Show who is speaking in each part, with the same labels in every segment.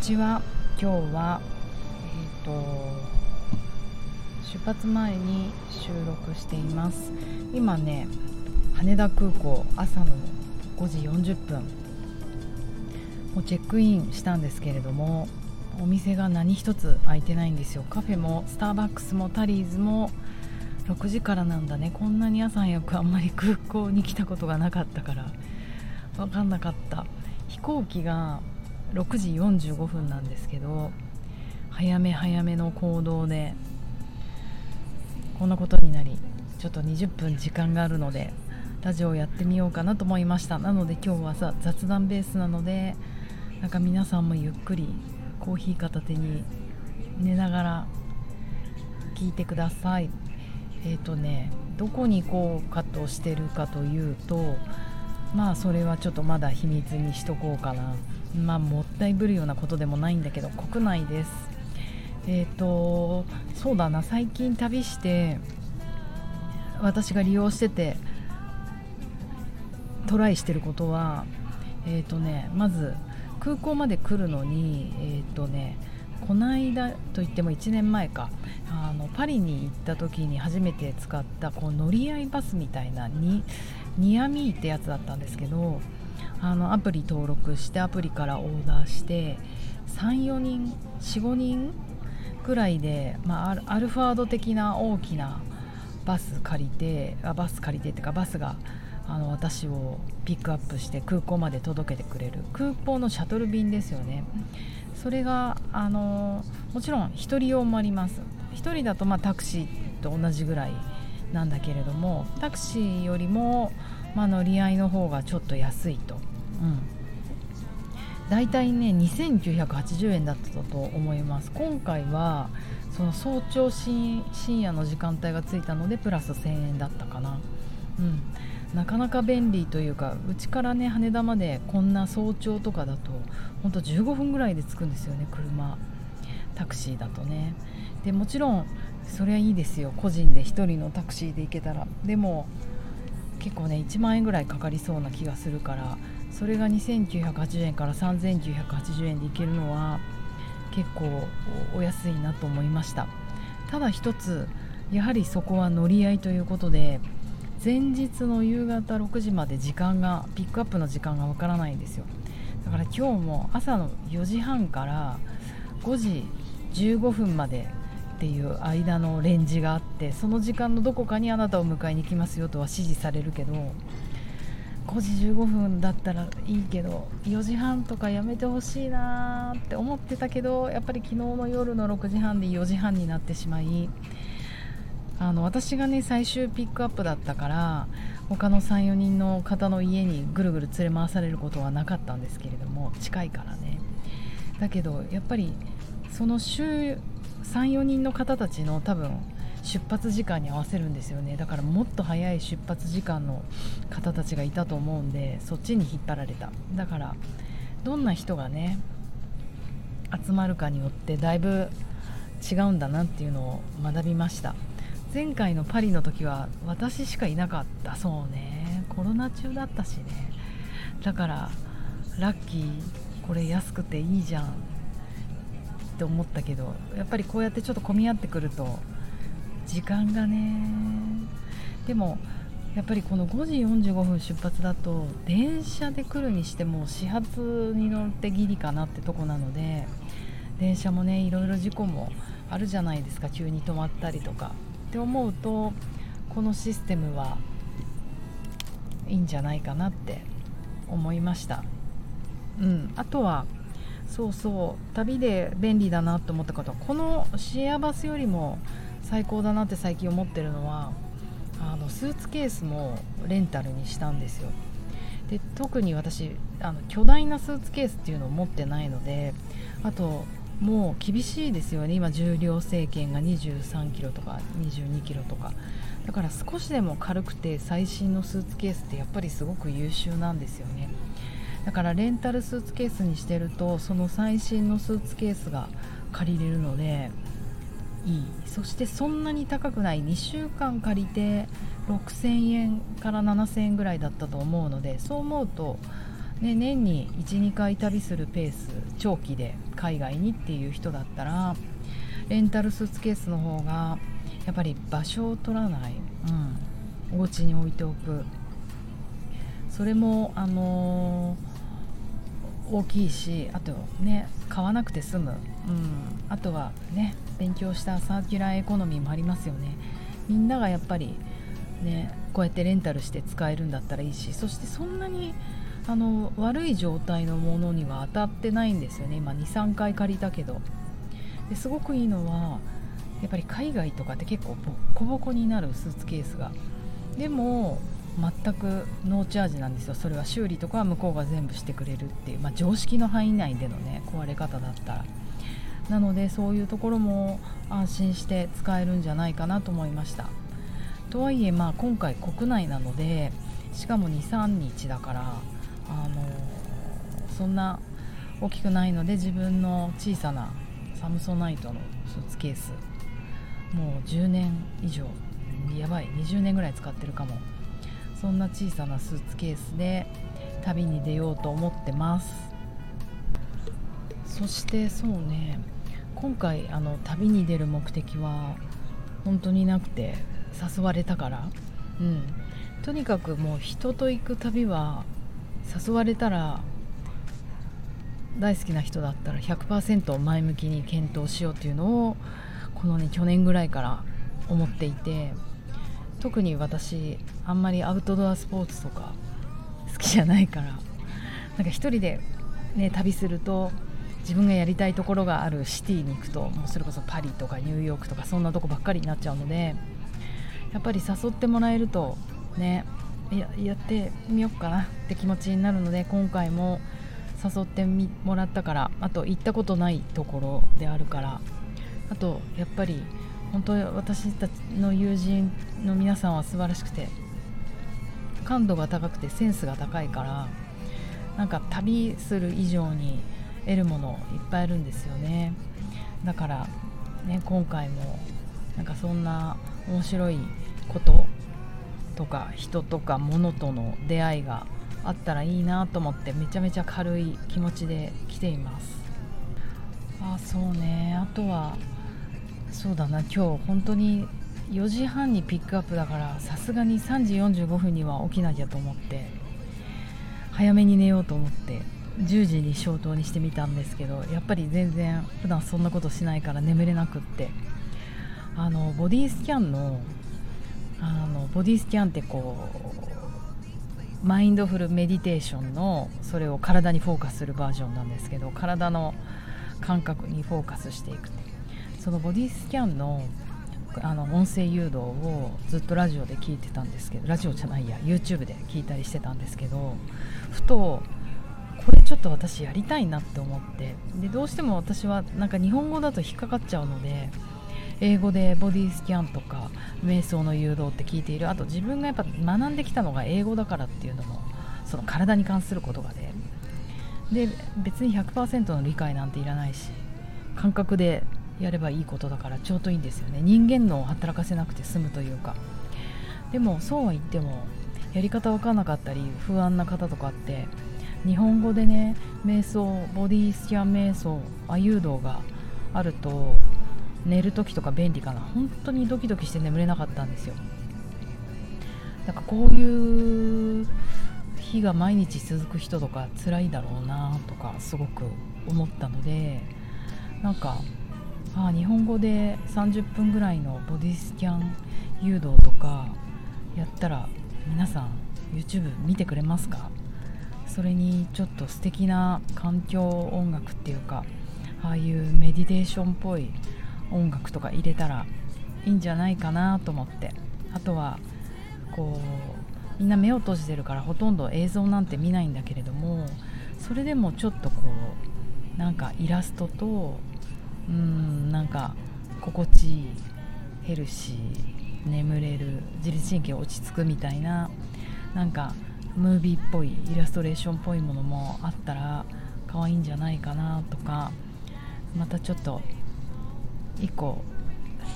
Speaker 1: ちは。今日はえっ、と出発前に収録しています。今ね羽田空港朝の5時40分もうチェックインしたんですけれどもお店が何一つ開いてないんですよ。カフェもスターバックスもタリーズも6時からなんだね。こんなに朝早くあんまり空港に来たことがなかったから分かんなかった。飛行機が6時45分なんですけど早め早めの行動でこんなことになりちょっと20分時間があるのでラジオをやってみようかなと思いました。なので今日はさ雑談ベースなのでなんか皆さんもゆっくりコーヒー片手に寝ながら聞いてください。えっ、ー、とねどこに行こうかとしてるかというとまあそれはちょっとまだ秘密にしとこうかな。まあもったいぶるようなことでもないんだけど国内です。えっ、ー、とそうだな最近旅して私が利用しててトライしてることはえっ、ー、とねまず空港まで来るのにえっ、ー、とねこの間といっても1年前かあのパリに行った時に初めて使ったこう乗り合いバスみたいなにニアミーってやつだったんですけどあのアプリ登録してアプリからオーダーして34人45人くらいで、まあ、アルファード的な大きなバス借りてあバス借りてっていうかバスがあの私をピックアップして空港まで届けてくれる。空港のシャトル便ですよね。それがあのもちろん1人用もあります。1人だとまあタクシーと同じぐらいなんだけれどもタクシーよりも、まあ、乗り合いの方がちょっと安いと、大体ね2980円だったと思います。今回はその早朝深夜の時間帯がついたのでプラス1000円だったかな、うん、なかなか便利というかうちからね羽田までこんな早朝とかだとほんと15分ぐらいで着くんですよね車タクシーだとね。でもちろんそれはいいですよ。個人で1人のタクシーで行けたら。でも結構ね1万円ぐらいかかりそうな気がするからそれが2980円から3980円で行けるのは結構お安いなと思いました。ただ一つやはりそこは乗り合いということで前日の夕方6時まで時間がピックアップの時間がわからないんですよ。だから今日も朝の4時半から5時15分までっていう間のレンジがあってその時間のどこかにあなたを迎えに来ますよとは指示されるけど5時15分だったらいいけど4時半とかやめてほしいなって思ってたけどやっぱり昨日の夜の6時半で4時半になってしまいあの私がね最終ピックアップだったから他の34人の方の家にぐるぐる連れ回されることはなかったんですけれども近いからね。だけどやっぱりその週34人の方たちの多分出発時間に合わせるんですよね。だからもっと早い出発時間の方たちがいたと思うんでそっちに引っ張られた。だからどんな人がね集まるかによってだいぶ違うんだなっていうのを学びました。前回のパリの時は私しかいなかったそうね。コロナ中だったしね。だからラッキーこれ安くていいじゃんって思ったけどやっぱりこうやってちょっと混み合ってくると時間がね。でもやっぱりこの5時45分出発だと電車で来るにしても始発に乗ってギリかなってとこなので電車もねいろいろ事故もあるじゃないですか。急に止まったりとか。って思うとこのシステムはいいんじゃないかなって思いました。うん。あとはそうそう旅で便利だなと思った方はこのシェアバスよりも最高だなって最近思ってるのはあのスーツケースもレンタルにしたんですよ。で特に私あの巨大なスーツケースっていうのを持ってないのであともう厳しいですよね。今重量制限が2 3キロとか2 2キロとか。だから少しでも軽くて最新のスーツケースってやっぱりすごく優秀なんですよね。だからレンタルスーツケースにしてるとその最新のスーツケースが借りれるのでいい。そしてそんなに高くない。2週間借りて6000円から7000円ぐらいだったと思うのでそう思うとね、年に12回旅するペース長期で海外にっていう人だったらレンタルスーツケースの方がやっぱり場所を取らない、うん、お家に置いておく。それもあのー、大きいしあとね買わなくて済む、うん、あとはね勉強したサーキュラーエコノミーもありますよね。みんながやっぱりねこうやってレンタルして使えるんだったらいいしそしてそんなにあの悪い状態のものには当たってないんですよね。今23回借りたけど。ですごくいいのはやっぱり海外とかって結構ボッコボコになるスーツケースが。でも全くノーチャージなんですよ。それは修理とかは向こうが全部してくれるっていう、まあ、常識の範囲内でのね壊れ方だったら。なのでそういうところも安心して使えるんじゃないかなと思いました。とはいえまあ今回国内なのでしかも23日だからあのそんな大きくないので自分の小さなサムソナイトのスーツケースもう10年以上やばい20年ぐらい使ってるかも。そんな小さなスーツケースで旅に出ようと思ってます。そしてそうね今回あの旅に出る目的は本当になくて誘われたから。うん。とにかくもう人と行く旅は誘われたら大好きな人だったら100%前向きに検討しようっていうのをこのね去年ぐらいから思っていて特に私あんまりアウトドアスポーツとか好きじゃないからなんか一人でね旅すると自分がやりたいところがあるシティに行くともうそれこそパリとかニューヨークとかそんなとこばっかりになっちゃうのでやっぱり誘ってもらえるとねややってみようかなって気持ちになるので今回も誘ってもらったからあと行ったことないところであるからあとやっぱり本当私たちの友人の皆さんは素晴らしくて感度が高くてセンスが高いからなんか旅する以上に得るものいっぱいあるんですよね。だからね今回もなんかそんな面白いこととか人とか物との出会いがあったらいいなと思ってめちゃめちゃ軽い気持ちで来ています。あそうね。あとはそうだな。今日本当に4時半にピックアップだからさすがに3時45分には起きなきゃと思って早めに寝ようと思って。10時に消灯にしてみたんですけどやっぱり全然普段そんなことしないから眠れなくって。あのボディスキャンのあのボディスキャンってこうマインドフルメディテーションのそれを体にフォーカスするバージョンなんですけど体の感覚にフォーカスしていくそのボディスキャンのあの音声誘導をずっとラジオで聞いてたんですけどラジオじゃないや YouTube で聞いたりしてたんですけどふとこれちょっと私やりたいなって思って。でどうしても私はなんか日本語だと引っかかっちゃうので英語でボディスキャンとか瞑想の誘導って聞いている。あと自分がやっぱ学んできたのが英語だからっていうのもその体に関することがでで別に100%の理解なんていらないし感覚でやればいいことだからちょうどいいんですよね。人間のを働かせなくて済むというか。でもそうは言ってもやり方分かんなかったり不安な方とかって日本語でね瞑想ボディスキャン瞑想あ誘導があると寝る時とか便利かな。本当にドキドキして眠れなかったんですよ。なんかこういう日が毎日続く人とか辛いだろうなとかすごく思ったのでなんかあ日本語で30分ぐらいのボディスキャン誘導とかやったら皆さん YouTube 見てくれますか？それにちょっと素敵な環境音楽っていうかああいうメディテーションっぽい音楽とか入れたらいいんじゃないかなと思って。あとはこうみんな目を閉じてるからほとんど映像なんて見ないんだけれどもそれでもちょっとこうなんかイラストとうんなんか心地いいヘルシー眠れる自律神経落ち着くみたいななんかムービーっぽいイラストレーションっぽいものもあったら可愛いんじゃないかなとかまたちょっと1個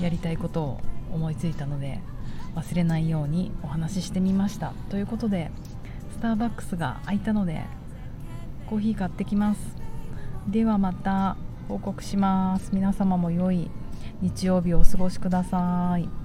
Speaker 1: やりたいことを思いついたので忘れないようにお話ししてみました。ということでスターバックスが開いたのでコーヒー買ってきます。ではまた報告します。皆様も良い日曜日をお過ごしください。